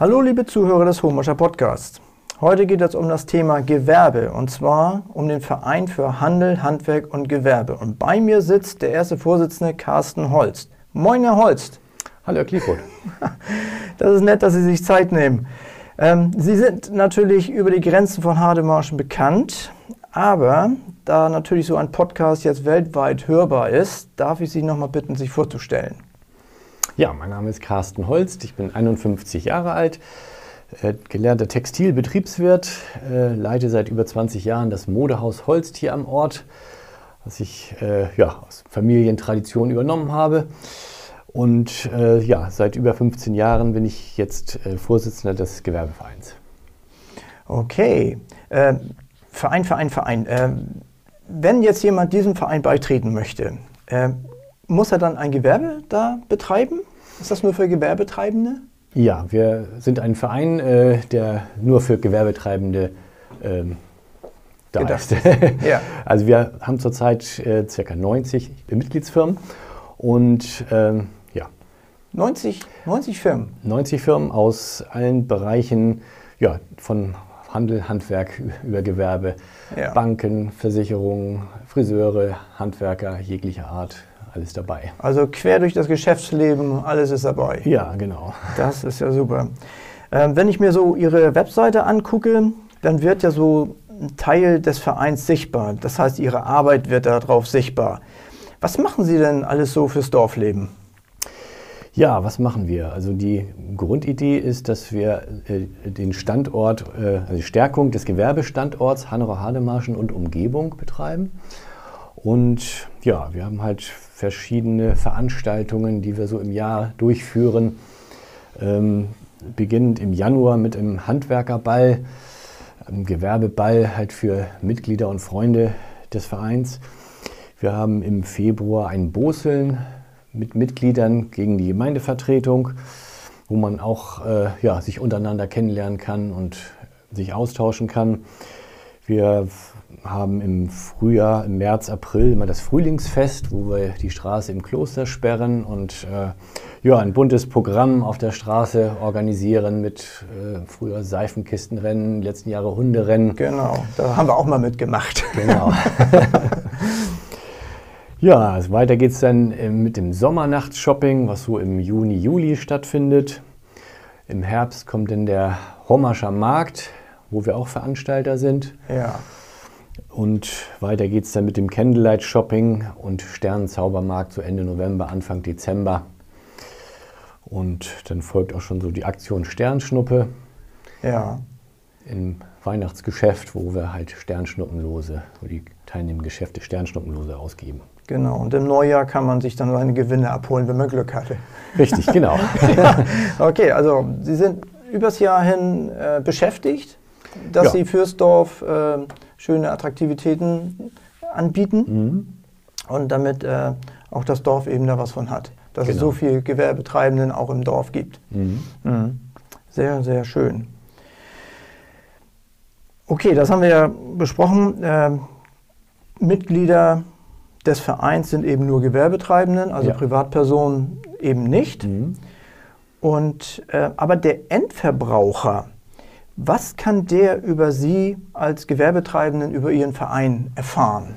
Hallo liebe Zuhörer des Homischer Podcasts. Heute geht es um das Thema Gewerbe und zwar um den Verein für Handel, Handwerk und Gewerbe. Und bei mir sitzt der erste Vorsitzende Carsten Holst. Moin, Herr Holst. Hallo, Herr Klieford. Das ist nett, dass Sie sich Zeit nehmen. Ähm, Sie sind natürlich über die Grenzen von Hademarschen bekannt, aber da natürlich so ein Podcast jetzt weltweit hörbar ist, darf ich Sie nochmal bitten, sich vorzustellen. Ja, mein Name ist Carsten Holst, ich bin 51 Jahre alt, äh, gelernter Textilbetriebswirt, äh, leite seit über 20 Jahren das Modehaus Holst hier am Ort, was ich äh, ja, aus Familientradition übernommen habe. Und äh, ja, seit über 15 Jahren bin ich jetzt äh, Vorsitzender des Gewerbevereins. Okay. Äh, Verein, Verein, Verein. Ähm, wenn jetzt jemand diesem Verein beitreten möchte, äh, muss er dann ein Gewerbe da betreiben? Ist das nur für Gewerbetreibende? Ja, wir sind ein Verein, äh, der nur für Gewerbetreibende ähm, da Gedacht ist. Ja. Also wir haben zurzeit äh, ca. 90 Mitgliedsfirmen und ähm, ja, 90, 90 Firmen. 90 Firmen aus allen Bereichen, ja, von Handel, Handwerk über Gewerbe, Ja. Banken, Versicherungen, Friseure, Handwerker jeglicher Art, alles dabei. Also quer durch das Geschäftsleben, alles ist dabei. Ja, genau. Das ist ja super. Ähm, wenn ich mir so Ihre Webseite angucke, dann wird ja so ein Teil des Vereins sichtbar. Das heißt, Ihre Arbeit wird darauf sichtbar. Was machen Sie denn alles so fürs Dorfleben? Ja, was machen wir? Also die Grundidee ist, dass wir äh, den Standort, äh, also die Stärkung des Gewerbestandorts Hannover-Hademarschen und Umgebung betreiben. Und ja, wir haben halt verschiedene Veranstaltungen, die wir so im Jahr durchführen. Ähm, beginnend im Januar mit einem Handwerkerball, einem Gewerbeball halt für Mitglieder und Freunde des Vereins. Wir haben im Februar ein Boseln mit Mitgliedern gegen die Gemeindevertretung, wo man auch äh, ja, sich untereinander kennenlernen kann und sich austauschen kann. Wir haben im Frühjahr, im März, April immer das Frühlingsfest, wo wir die Straße im Kloster sperren und äh, ja, ein buntes Programm auf der Straße organisieren mit äh, früher Seifenkistenrennen, letzten Jahre Hunderennen. Genau, da haben wir auch mal mitgemacht. Genau. ja, weiter geht es dann äh, mit dem Sommernachtsshopping, was so im Juni, Juli stattfindet. Im Herbst kommt dann der Hommerscher Markt, wo wir auch Veranstalter sind. Ja, Und weiter geht es dann mit dem Candlelight Shopping und Sternenzaubermarkt zu Ende November, Anfang Dezember. Und dann folgt auch schon so die Aktion Sternschnuppe ja. im Weihnachtsgeschäft, wo wir halt Sternschnuppenlose, wo die teilnehmenden Geschäfte Sternschnuppenlose ausgeben. Genau. Und im Neujahr kann man sich dann seine Gewinne abholen, wenn man Glück hatte. Richtig, genau. Okay, also Sie sind übers Jahr hin äh, beschäftigt, dass Ja. Sie fürs Dorf äh, schöne Attraktivitäten anbieten Mhm. und damit äh, auch das Dorf eben da was von hat. Dass es Genau. so viel Gewerbetreibenden auch im Dorf gibt. Mhm. Mhm. Sehr, sehr schön. Okay, das haben wir ja besprochen. Ähm, Mitglieder des Vereins sind eben nur Gewerbetreibenden, also Ja. Privatpersonen eben nicht. Mhm. Und, äh, aber der Endverbraucher, was kann der über Sie als Gewerbetreibenden, über Ihren Verein erfahren?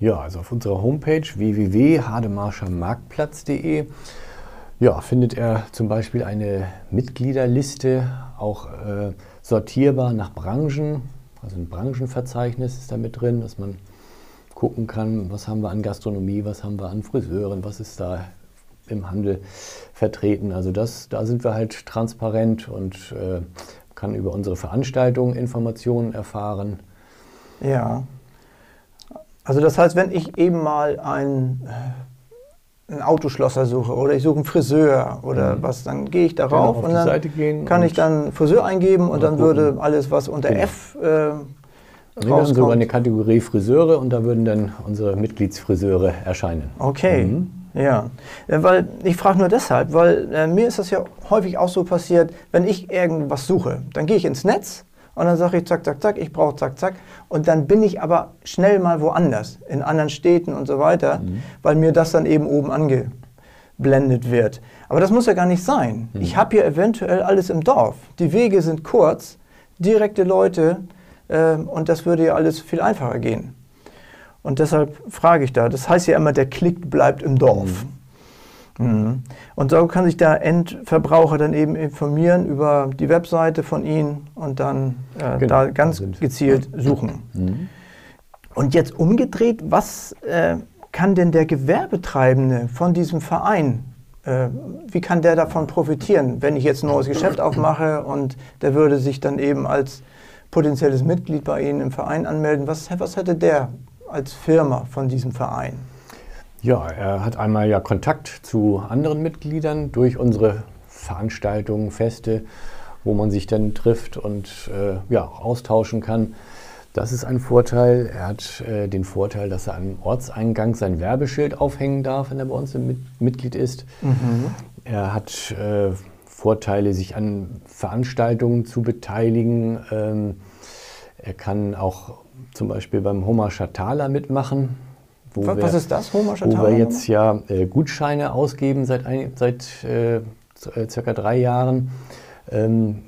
Ja, also auf unserer Homepage www.hademarschermarktplatz.de ja, findet er zum Beispiel eine Mitgliederliste, auch äh, sortierbar nach Branchen. Also ein Branchenverzeichnis ist da mit drin, dass man gucken kann, was haben wir an Gastronomie, was haben wir an Friseuren, was ist da im Handel vertreten. Also das, da sind wir halt transparent und äh, kann über unsere Veranstaltungen Informationen erfahren. Ja. Also das heißt, wenn ich eben mal einen, äh, einen Autoschlosser suche oder ich suche einen Friseur oder Mhm. was, dann gehe ich Genau, darauf auf und dann kann ich dann Friseur eingeben und dann würde gucken. alles, was unter Genau. F äh, Wir haben sogar eine. Kategorie Friseure und da würden dann unsere Mitgliedsfriseure erscheinen. Okay, Mhm. Ja. Äh, Weil ich frage nur deshalb, weil äh, mir ist das ja häufig auch so passiert, wenn ich irgendwas suche, dann gehe ich ins Netz und dann sage ich zack, zack, zack, ich brauche zack, zack. Und dann bin ich aber schnell mal woanders, in anderen Städten und so weiter, Mhm. weil mir das dann eben oben ange, ausgeblendet wird. Aber das muss ja gar nicht sein. Mhm. Ich habe hier eventuell alles im Dorf. Die Wege sind kurz, direkte Leute äh, und das würde ja alles viel einfacher gehen. Und deshalb frage ich da. Das heißt ja immer, der Klick bleibt im Dorf. Mhm. Mhm. Und so kann sich der Endverbraucher dann eben informieren über die Webseite von Ihnen und dann äh, genau. da ganz gezielt suchen. Mhm. Und jetzt umgedreht, was äh, kann denn der Gewerbetreibende von diesem Verein, äh, wie kann der davon profitieren, wenn ich jetzt ein neues Geschäft aufmache und der würde sich dann eben als potenzielles Mitglied bei Ihnen im Verein anmelden? Was, was hätte der als Firma von diesem Verein? Ja, er hat einmal ja Kontakt zu anderen Mitgliedern durch unsere Veranstaltungen, Feste, wo man sich dann trifft und äh, ja, austauschen kann. Das ist ein Vorteil. Er hat äh, den Vorteil, dass er am Ortseingang sein Werbeschild aufhängen darf, wenn er bei uns Mit Mitglied ist. Mhm. Er hat äh, Vorteile, sich an Veranstaltungen zu beteiligen. Ähm, er kann auch zum Beispiel beim Homa Shatala mitmachen. was, wir, was ist das, Homa Shatala? Wo wir jetzt ja äh, Gutscheine ausgeben seit, ein, seit äh, äh, circa drei Jahren. Ähm,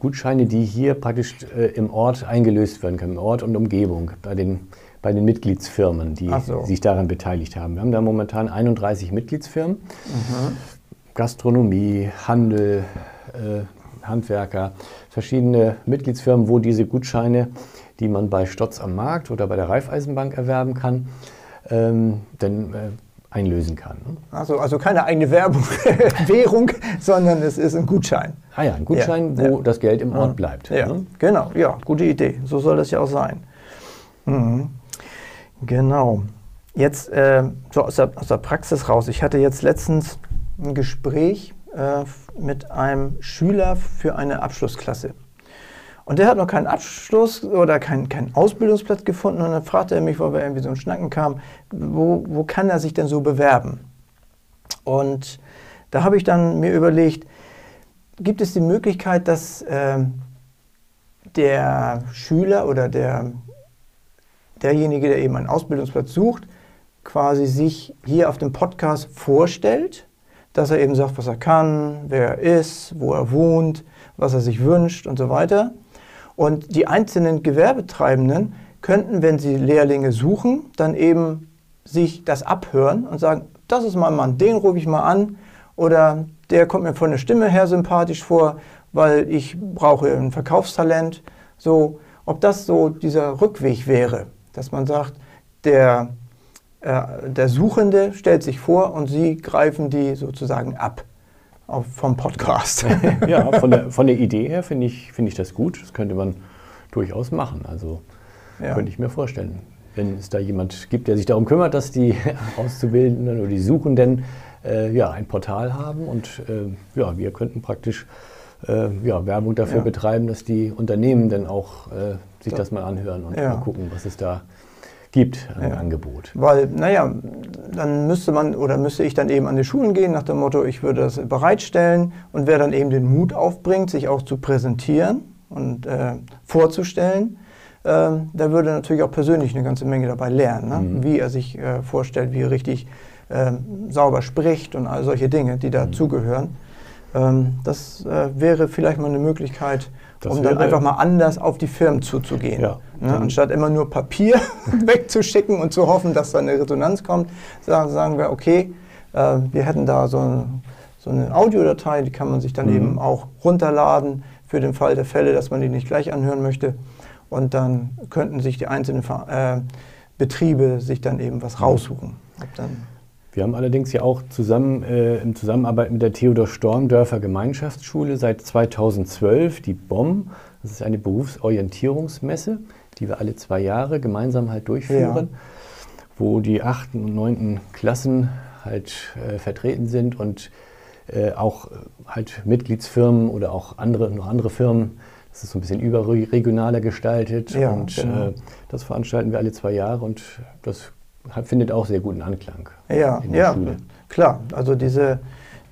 Gutscheine, die hier praktisch äh, im Ort eingelöst werden können, im Ort und Umgebung, bei den, bei den Mitgliedsfirmen, die so. sich daran beteiligt haben. Wir haben da momentan 31 Mitgliedsfirmen. Mhm. Gastronomie, Handel, äh, Handwerker, verschiedene Mitgliedsfirmen, wo diese Gutscheine die man bei Stotz am Markt oder bei der Raiffeisenbank erwerben kann, ähm, dann äh, einlösen kann. Ne? Also, also keine eigene Werbung, Währung, sondern es ist ein Gutschein. Ah ja, ein Gutschein, ja, wo ja. das Geld im Ort bleibt. Ja, ne? genau, ja, gute Idee. So soll das ja auch sein. Mhm. Genau. Jetzt äh, so aus der, aus der, Praxis raus. Ich hatte jetzt letztens ein Gespräch äh, mit einem Schüler für eine Abschlussklasse. Und der hat noch keinen Abschluss oder keinen kein Ausbildungsplatz gefunden. Und dann fragte er mich, weil wir irgendwie so ein Schnacken kamen, wo, wo kann er sich denn so bewerben? Und da habe ich dann mir überlegt, gibt es die Möglichkeit, dass äh, der Schüler oder der, derjenige, der eben einen Ausbildungsplatz sucht, quasi sich hier auf dem Podcast vorstellt, dass er eben sagt, was er kann, wer er ist, wo er wohnt, was er sich wünscht und so weiter. Und die einzelnen Gewerbetreibenden könnten, wenn sie Lehrlinge suchen, dann eben sich das abhören und sagen, das ist mein Mann, den rufe ich mal an oder der kommt mir von der Stimme her sympathisch vor, weil ich brauche ein Verkaufstalent. So, ob das so dieser Rückweg wäre, dass man sagt, der, äh, der Suchende stellt sich vor und Sie greifen die sozusagen ab auf, vom Podcast. ja, von der, von der Idee her finde ich, find ich das gut. Das könnte man durchaus machen. Also ja. könnte ich mir vorstellen. Wenn es da jemand gibt, der sich darum kümmert, dass die Auszubildenden oder die Suchenden äh, ja, ein Portal haben und äh, ja, wir könnten praktisch äh, ja, Werbung dafür ja. betreiben, dass die Unternehmen dann auch äh, sich das, das mal anhören und mal gucken, was es da gibt ein ja. Angebot. Weil, naja, dann müsste man oder müsste ich dann eben an die Schulen gehen nach dem Motto, ich würde das bereitstellen und wer dann eben den Mut aufbringt, sich auch zu präsentieren und äh, vorzustellen, äh, da würde natürlich auch persönlich eine ganze Menge dabei lernen, ne? mhm. wie er sich äh, vorstellt, wie er richtig ähm, sauber spricht und all solche Dinge, die dazugehören. Mhm. Ähm, das äh, wäre vielleicht mal eine Möglichkeit, das um dann einfach mal anders auf die Firmen zuzugehen. Ja, ne? Anstatt immer nur Papier wegzuschicken und zu hoffen, dass da eine Resonanz kommt, sagen, wir, okay, äh, wir hätten da so, ein, so, eine Audiodatei, die kann man sich dann mhm. eben auch runterladen für den Fall der Fälle, dass man die nicht gleich anhören möchte. Und dann könnten sich die einzelnen äh, Betriebe sich dann eben was mhm. raussuchen. Wir haben allerdings ja auch zusammen äh, in Zusammenarbeit mit der Theodor Stormdörfer Gemeinschaftsschule seit 2012 die BOM. Das ist eine Berufsorientierungsmesse, die wir alle zwei Jahre gemeinsam halt durchführen, ja. wo die achten und neunten Klassen halt äh, vertreten sind und äh, auch äh, halt Mitgliedsfirmen oder auch andere, noch andere Firmen. Das ist so ein bisschen überregionaler gestaltet ja, und genau. Äh, das veranstalten wir alle zwei Jahre und das findet auch sehr guten Anklang. Ja, ja klar. Also diese,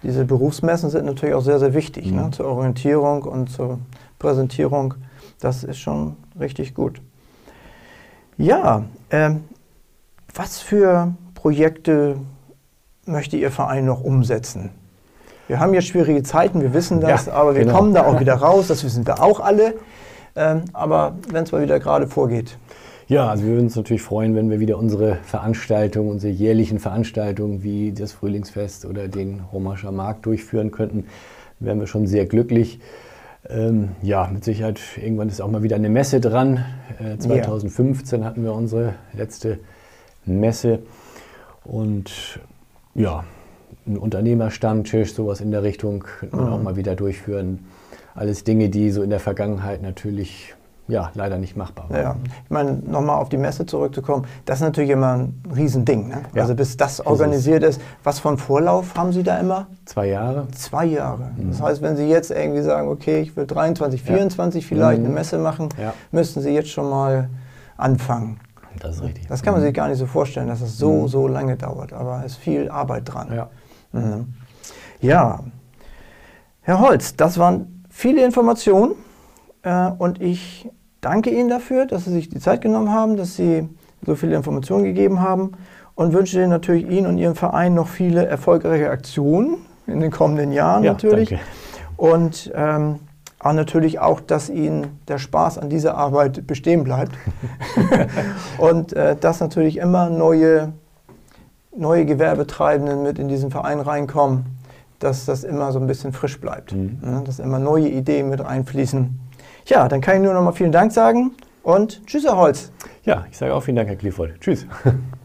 diese Berufsmessen sind natürlich auch sehr, sehr wichtig ne, mhm. ne, zur Orientierung und zur Präsentierung. Das ist schon richtig gut. Ja, ähm, was für Projekte möchte Ihr Verein noch umsetzen? Wir haben ja schwierige Zeiten, wir wissen das, Ja, aber wir genau. kommen da auch wieder raus, das wissen wir auch alle. Ähm, aber wenn es mal wieder gerade vorgeht. Ja, also wir würden uns natürlich freuen, wenn wir wieder unsere Veranstaltungen, unsere jährlichen Veranstaltungen wie das Frühlingsfest oder den Romascher Markt durchführen könnten. Wären wir schon sehr glücklich. Ähm, ja, mit Sicherheit, irgendwann ist auch mal wieder eine Messe dran. Äh, 2015 hatten wir unsere letzte Messe. Und ja, ein Unternehmerstammtisch, sowas in der Richtung könnte man auch mal wieder durchführen. Alles Dinge, die so in der Vergangenheit natürlich ja, leider nicht machbar waren. Ja, ich meine, nochmal auf die Messe zurückzukommen, das ist natürlich immer ein Riesending. Ne? Ja. Also bis das organisiert ist, was von Vorlauf haben Sie da immer? Zwei Jahre. Zwei Jahre. Das heißt, wenn Sie jetzt irgendwie sagen, okay, ich will 23, 24 vielleicht Mhm. eine Messe machen, Ja. müssten Sie jetzt schon mal anfangen. Das ist richtig. Das kann man sich gar nicht so vorstellen, dass es so, so lange dauert. Aber es ist viel Arbeit dran. Ja. Mhm. Ja, Herr Holz, das waren viele Informationen äh, und ich danke Ihnen dafür, dass Sie sich die Zeit genommen haben, dass Sie so viele Informationen gegeben haben und wünsche Ihnen natürlich Ihnen und Ihrem Verein noch viele erfolgreiche Aktionen in den kommenden Jahren Ja, natürlich. danke. Und ähm, auch natürlich auch, dass Ihnen der Spaß an dieser Arbeit bestehen bleibt. und äh, dass natürlich immer neue, neue Gewerbetreibenden mit in diesen Verein reinkommen, dass das immer so ein bisschen frisch bleibt. Mhm. Ne, dass immer neue Ideen mit einfließen. Ja, dann kann ich nur noch mal vielen Dank sagen und tschüss, Herr Holz. Ja, ich sage auch vielen Dank, Herr Clifford. Tschüss.